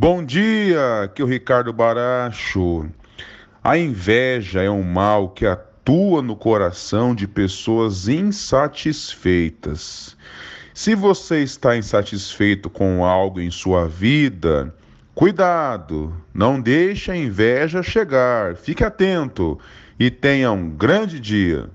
Bom dia, que é o Ricardo Baracho. A inveja é um mal que atua no coração de pessoas insatisfeitas. Se você está insatisfeito com algo em sua vida, cuidado, não deixe a inveja chegar. Fique atento e tenha um grande dia.